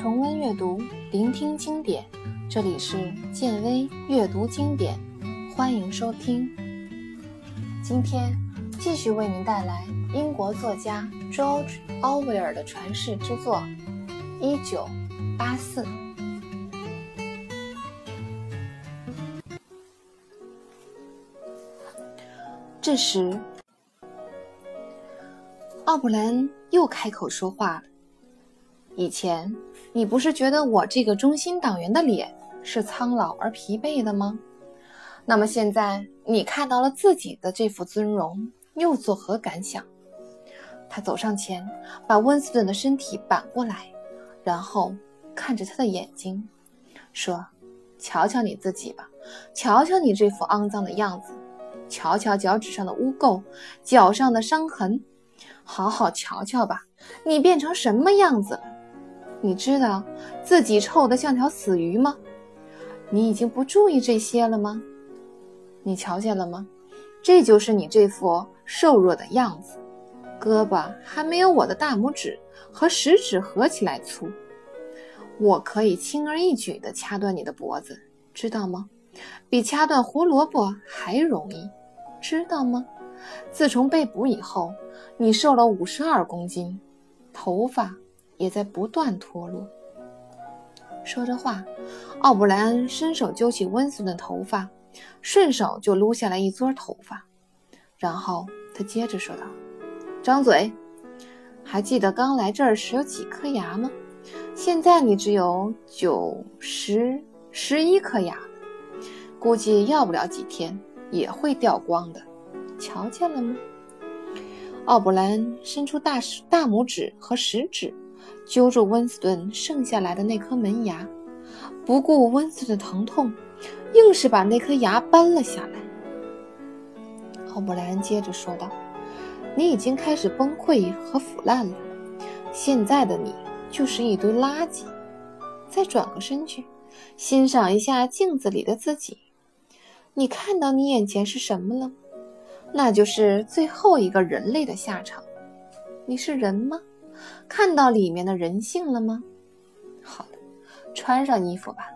重温阅读，聆听经典。这里是建威阅读经典，欢迎收听。今天继续为您带来英国作家 George Orwell 的传世之作《一九八四》。这时，奥布兰又开口说话。以前，你不是觉得我这个中心党员的脸是苍老而疲惫的吗？那么现在你看到了自己的这副尊容，又作何感想？他走上前，把温斯顿的身体扳过来，然后看着他的眼睛，说：“瞧瞧你自己吧，瞧瞧你这副肮脏的样子，瞧瞧脚趾上的污垢，脚上的伤痕，好好瞧瞧吧，你变成什么样子？”你知道自己臭得像条死鱼吗？你已经不注意这些了吗？你瞧见了吗？这就是你这副瘦弱的样子，胳膊还没有我的大拇指和食指合起来粗。我可以轻而易举地掐断你的脖子，知道吗？比掐断胡萝卜还容易，知道吗？自从被捕以后，你瘦了五十二公斤，头发。也在不断脱落。说着话，奥布莱恩伸手揪起温斯顿的头发，顺手就撸下来一撮头发。然后他接着说道：“张嘴，还记得刚来这儿时有几颗牙吗？现在你只有九、十、十一颗牙，估计要不了几天也会掉光的。瞧见了吗？”奥布莱恩伸出大大拇指和食指。揪住温斯顿剩下来的那颗门牙，不顾温斯顿的疼痛，硬是把那颗牙搬了下来。奥布莱恩接着说道：“你已经开始崩溃和腐烂了，现在的你就是一堆垃圾。再转个身去，欣赏一下镜子里的自己。你看到你眼前是什么了？那就是最后一个人类的下场。你是人吗？”看到里面的人性了吗？好的，穿上衣服吧。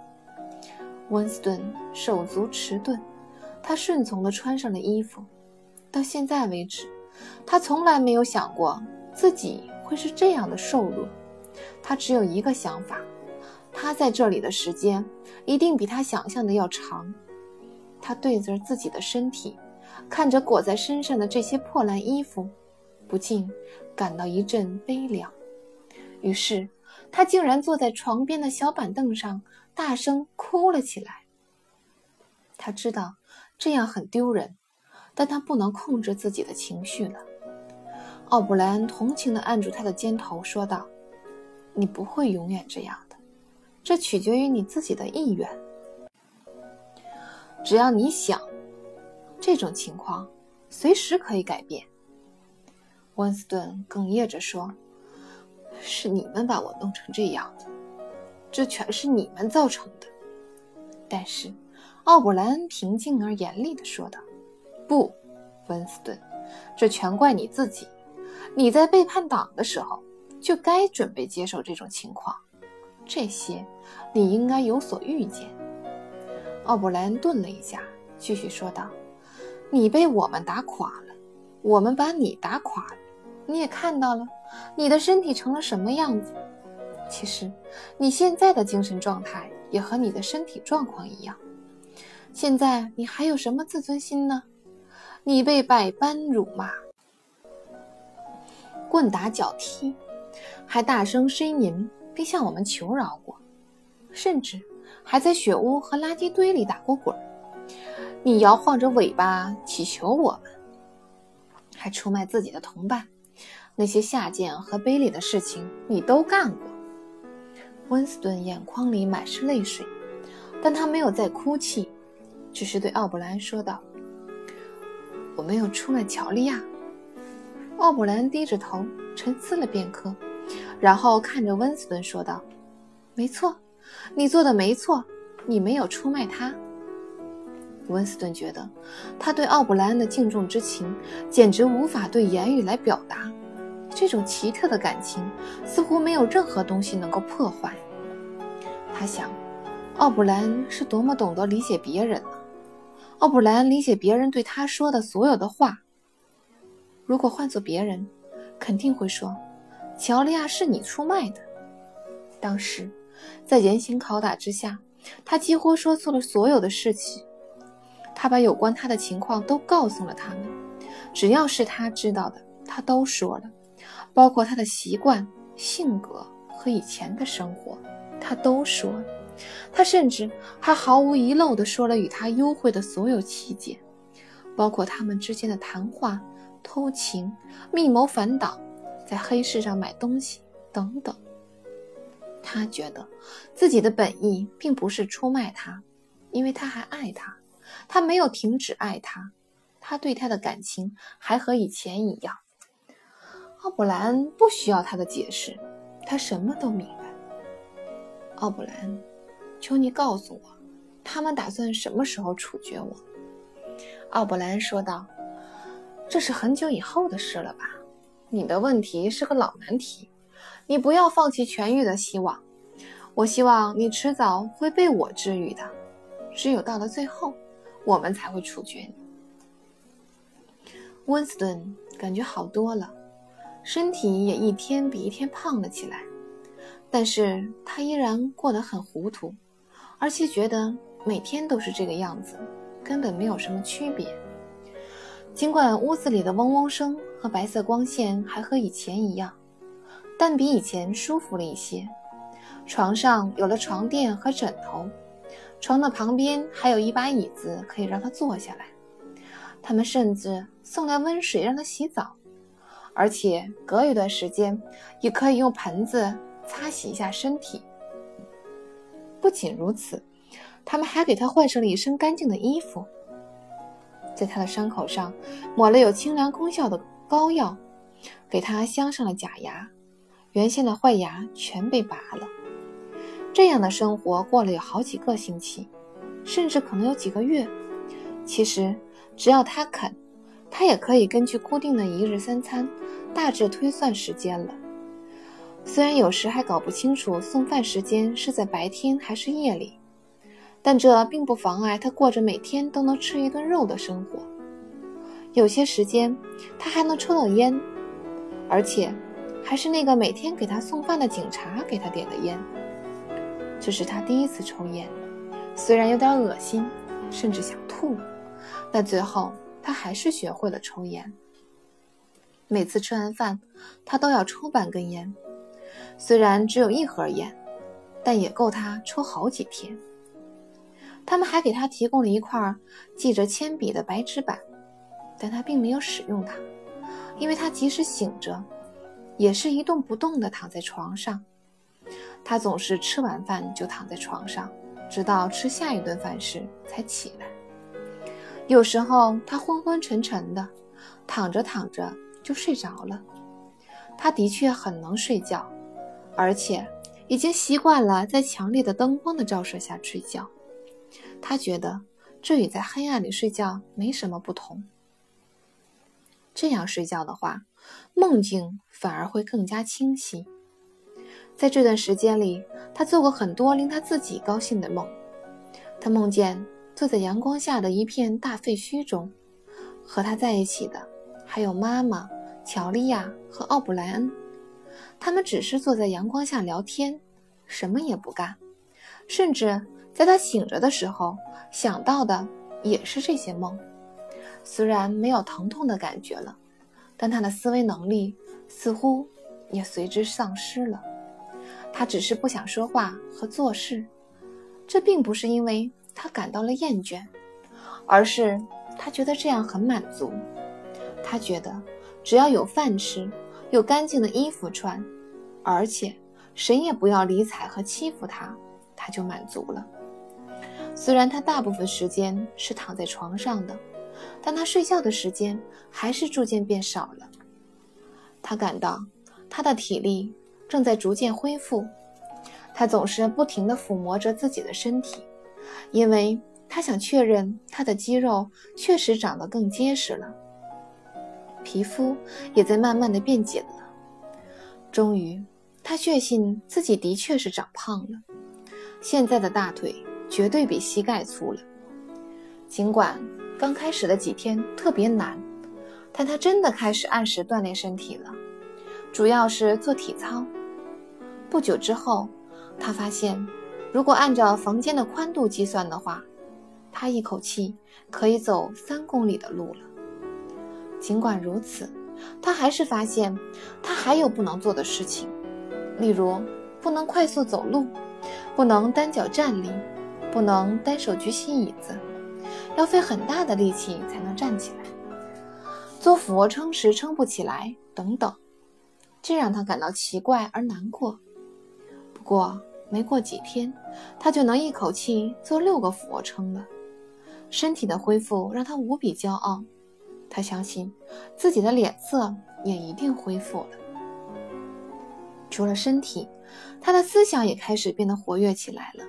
温斯顿手足迟钝，他顺从地穿上了衣服。到现在为止，他从来没有想过自己会是这样的瘦弱。他只有一个想法：他在这里的时间一定比他想象的要长。他对着自己的身体，看着裹在身上的这些破烂衣服。不禁感到一阵悲凉，于是他竟然坐在床边的小板凳上，大声哭了起来。他知道这样很丢人，但他不能控制自己的情绪了。奥布莱恩同情地按住他的肩头，说道：“你不会永远这样的，这取决于你自己的意愿。只要你想，这种情况随时可以改变。”温斯顿哽咽着说：“是你们把我弄成这样的，这全是你们造成的。”但是，奥布莱恩平静而严厉地说道：“不，温斯顿，这全怪你自己。你在背叛党的时候，就该准备接受这种情况。这些，你应该有所预见。”奥布莱恩顿了一下，继续说道：“你被我们打垮了，我们把你打垮了。”你也看到了，你的身体成了什么样子？其实，你现在的精神状态也和你的身体状况一样。现在你还有什么自尊心呢？你被百般辱骂、棍打脚踢，还大声呻吟，并向我们求饶过，甚至还在雪屋和垃圾堆里打过滚。你摇晃着尾巴祈求我们，还出卖自己的同伴。那些下贱和卑劣的事情，你都干过。温斯顿眼眶里满是泪水，但他没有再哭泣，只是对奥布兰说道：“我没有出卖乔利亚。”奥布兰低着头沉思了片刻，然后看着温斯顿说道：“没错，你做的没错，你没有出卖他。”温斯顿觉得他对奥布莱恩的敬重之情简直无法对言语来表达。这种奇特的感情似乎没有任何东西能够破坏。他想，奥布兰是多么懂得理解别人呢？奥布兰理解别人对他说的所有的话。如果换做别人，肯定会说：“乔利亚是你出卖的。”当时，在严刑拷打之下，他几乎说错了所有的事情。他把有关他的情况都告诉了他们，只要是他知道的，他都说了，包括他的习惯、性格和以前的生活，他都说。他甚至还毫无遗漏地说了与他幽会的所有细节，包括他们之间的谈话、偷情、密谋反党、在黑市上买东西等等。他觉得自己的本意并不是出卖他，因为他还爱他。他没有停止爱他，他对他的感情还和以前一样。奥布莱恩不需要他的解释，他什么都明白。奥布莱恩，求你告诉我，他们打算什么时候处决我？奥布莱恩说道：“这是很久以后的事了吧？你的问题是个老难题，你不要放弃痊愈的希望。我希望你迟早会被我治愈的，只有到了最后。”我们才会处决你。温斯顿感觉好多了，身体也一天比一天胖了起来，但是他依然过得很糊涂，而且觉得每天都是这个样子，根本没有什么区别。尽管屋子里的嗡嗡声和白色光线还和以前一样，但比以前舒服了一些。床上有了床垫和枕头。床的旁边还有一把椅子，可以让他坐下来。他们甚至送来温水让他洗澡，而且隔一段时间也可以用盆子擦洗一下身体。不仅如此，他们还给他换上了一身干净的衣服，在他的伤口上抹了有清凉功效的膏药，给他镶上了假牙，原先的坏牙全被拔了。这样的生活过了有好几个星期，甚至可能有几个月。其实，只要他肯，他也可以根据固定的一日三餐，大致推算时间了。虽然有时还搞不清楚送饭时间是在白天还是夜里，但这并不妨碍他过着每天都能吃一顿肉的生活。有些时间，他还能抽到烟，而且还是那个每天给他送饭的警察给他点的烟。这是他第一次抽烟，虽然有点恶心，甚至想吐，但最后他还是学会了抽烟。每次吃完饭，他都要抽半根烟，虽然只有一盒烟，但也够他抽好几天。他们还给他提供了一块记着铅笔的白纸板，但他并没有使用它，因为他即使醒着，也是一动不动地躺在床上。他总是吃完饭就躺在床上，直到吃下一顿饭时才起来。有时候他昏昏沉沉的，躺着躺着就睡着了。他的确很能睡觉，而且已经习惯了在强烈的灯光的照射下睡觉。他觉得这与在黑暗里睡觉没什么不同。这样睡觉的话，梦境反而会更加清晰。在这段时间里，他做过很多令他自己高兴的梦。他梦见坐在阳光下的一片大废墟中，和他在一起的还有妈妈乔利亚和奥布莱恩。他们只是坐在阳光下聊天，什么也不干。甚至在他醒着的时候，想到的也是这些梦。虽然没有疼痛的感觉了，但他的思维能力似乎也随之丧失了。他只是不想说话和做事，这并不是因为他感到了厌倦，而是他觉得这样很满足。他觉得只要有饭吃，有干净的衣服穿，而且谁也不要理睬和欺负他，他就满足了。虽然他大部分时间是躺在床上的，但他睡觉的时间还是逐渐变少了。他感到他的体力。正在逐渐恢复，他总是不停地抚摸着自己的身体，因为他想确认他的肌肉确实长得更结实了，皮肤也在慢慢的变紧了。终于，他确信自己的确是长胖了。现在的大腿绝对比膝盖粗了。尽管刚开始的几天特别难，但他真的开始按时锻炼身体了，主要是做体操。不久之后，他发现，如果按照房间的宽度计算的话，他一口气可以走三公里的路了。尽管如此，他还是发现他还有不能做的事情，例如不能快速走路，不能单脚站立，不能单手举起椅子，要费很大的力气才能站起来，做俯卧撑时撑不起来，等等，这让他感到奇怪而难过。不过没过几天，他就能一口气做六个俯卧撑了，身体的恢复让他无比骄傲。他相信自己的脸色也一定恢复了。除了身体，他的思想也开始变得活跃起来了。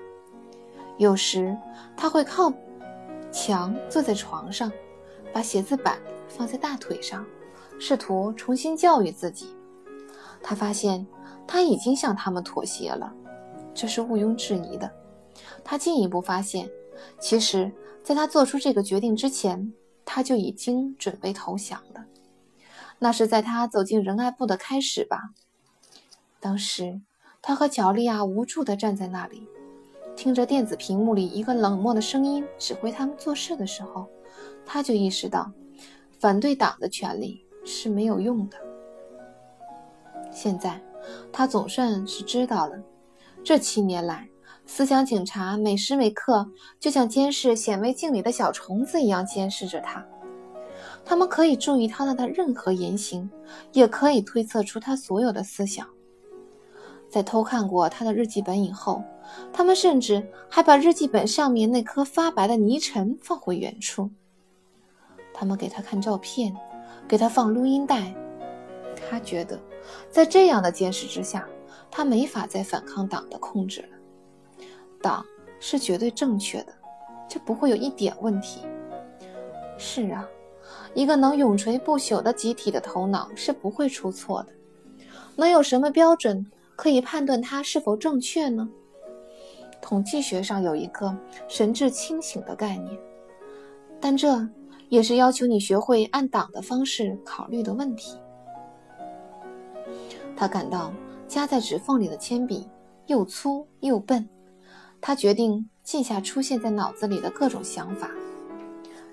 有时他会靠墙坐在床上，把写字板放在大腿上，试图重新教育自己。他发现他已经向他们妥协了，这是毋庸置疑的。他进一步发现，其实在他做出这个决定之前。他就已经准备投降了，那是在他走进仁爱部的开始吧。当时，他和乔利亚无助地站在那里，听着电子屏幕里一个冷漠的声音指挥他们做事的时候，他就意识到，反对党的权利是没有用的。现在，他总算是知道了，这七年来。思想警察每时每刻就像监视显微镜里的小虫子一样监视着他，他们可以注意他的任何言行，也可以推测出他所有的思想。在偷看过他的日记本以后，他们甚至还把日记本上面那颗发白的泥尘放回原处。他们给他看照片，给他放录音带，他觉得，在这样的监视之下，他没法再反抗党的控制了。党是绝对正确的，这不会有一点问题。是啊，一个能永垂不朽的集体的头脑是不会出错的。能有什么标准可以判断它是否正确呢？统计学上有一个神志清醒的概念，但这也是要求你学会按党的方式考虑的问题。他感到夹在指缝里的铅笔又粗又笨。他决定记下出现在脑子里的各种想法，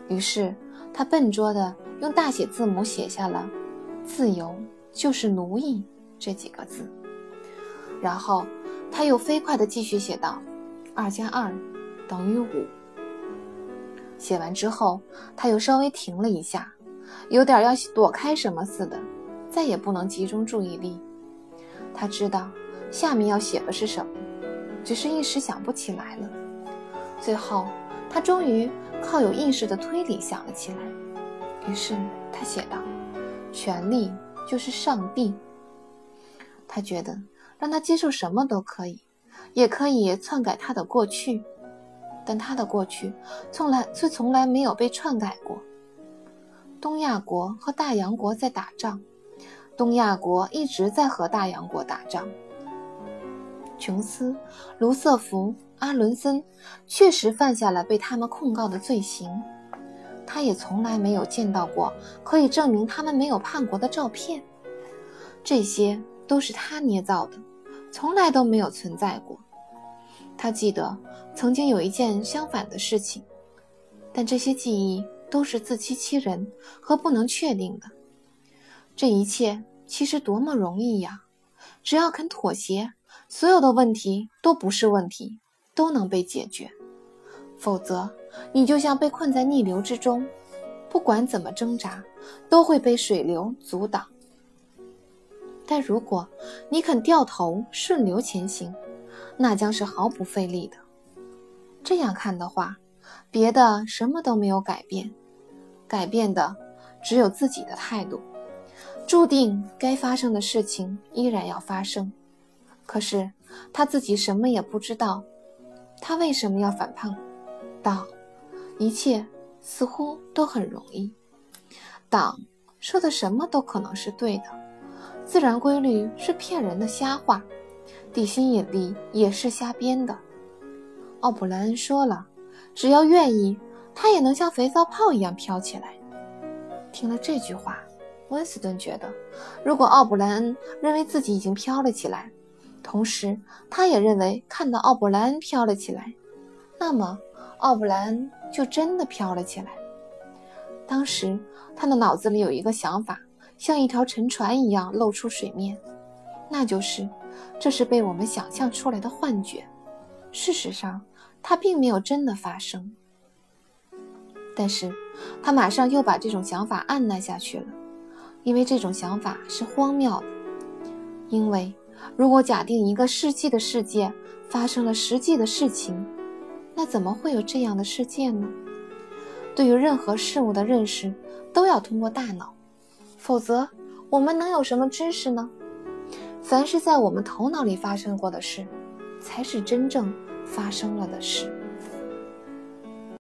于是他笨拙地用大写字母写下了“自由就是奴役”这几个字。然后他又飞快地继续写道：“二加二等于五。”写完之后，他又稍微停了一下，有点要躲开什么似的，再也不能集中注意力。他知道下面要写的是什么。只是一时想不起来了。最后，他终于靠有意识的推理想了起来。于是他写道：“权力就是上帝。”他觉得让他接受什么都可以，也可以篡改他的过去，但他的过去从来却从来没有被篡改过。东亚国和大洋国在打仗，东亚国一直在和大洋国打仗。琼斯、卢瑟福、阿伦森确实犯下了被他们控告的罪行，他也从来没有见到过可以证明他们没有叛国的照片，这些都是他捏造的，从来都没有存在过。他记得曾经有一件相反的事情，但这些记忆都是自欺欺人和不能确定的。这一切其实多么容易呀，只要肯妥协。所有的问题都不是问题，都能被解决。否则，你就像被困在逆流之中，不管怎么挣扎，都会被水流阻挡。但如果你肯掉头顺流前行，那将是毫不费力的。这样看的话，别的什么都没有改变，改变的只有自己的态度。注定该发生的事情依然要发生。可是他自己什么也不知道，他为什么要反叛？党，一切似乎都很容易。党说的什么都可能是对的，自然规律是骗人的瞎话，地心引力也是瞎编的。奥普莱恩说了，只要愿意，他也能像肥皂泡一样飘起来。听了这句话，温斯顿觉得，如果奥布莱恩认为自己已经飘了起来，同时他也认为看到奥布莱恩飘了起来，那么奥布莱恩就真的飘了起来。当时他的脑子里有一个想法，像一条沉船一样露出水面，那就是这是被我们想象出来的幻觉。事实上，它并没有真的发生。但是，他马上又把这种想法按捺下去了，因为这种想法是荒谬的。因为，如果假定一个世纪的世界发生了实际的事情，那怎么会有这样的世界呢？对于任何事物的认识都要通过大脑，否则我们能有什么知识呢？凡是在我们头脑里发生过的事，才是真正发生了的事。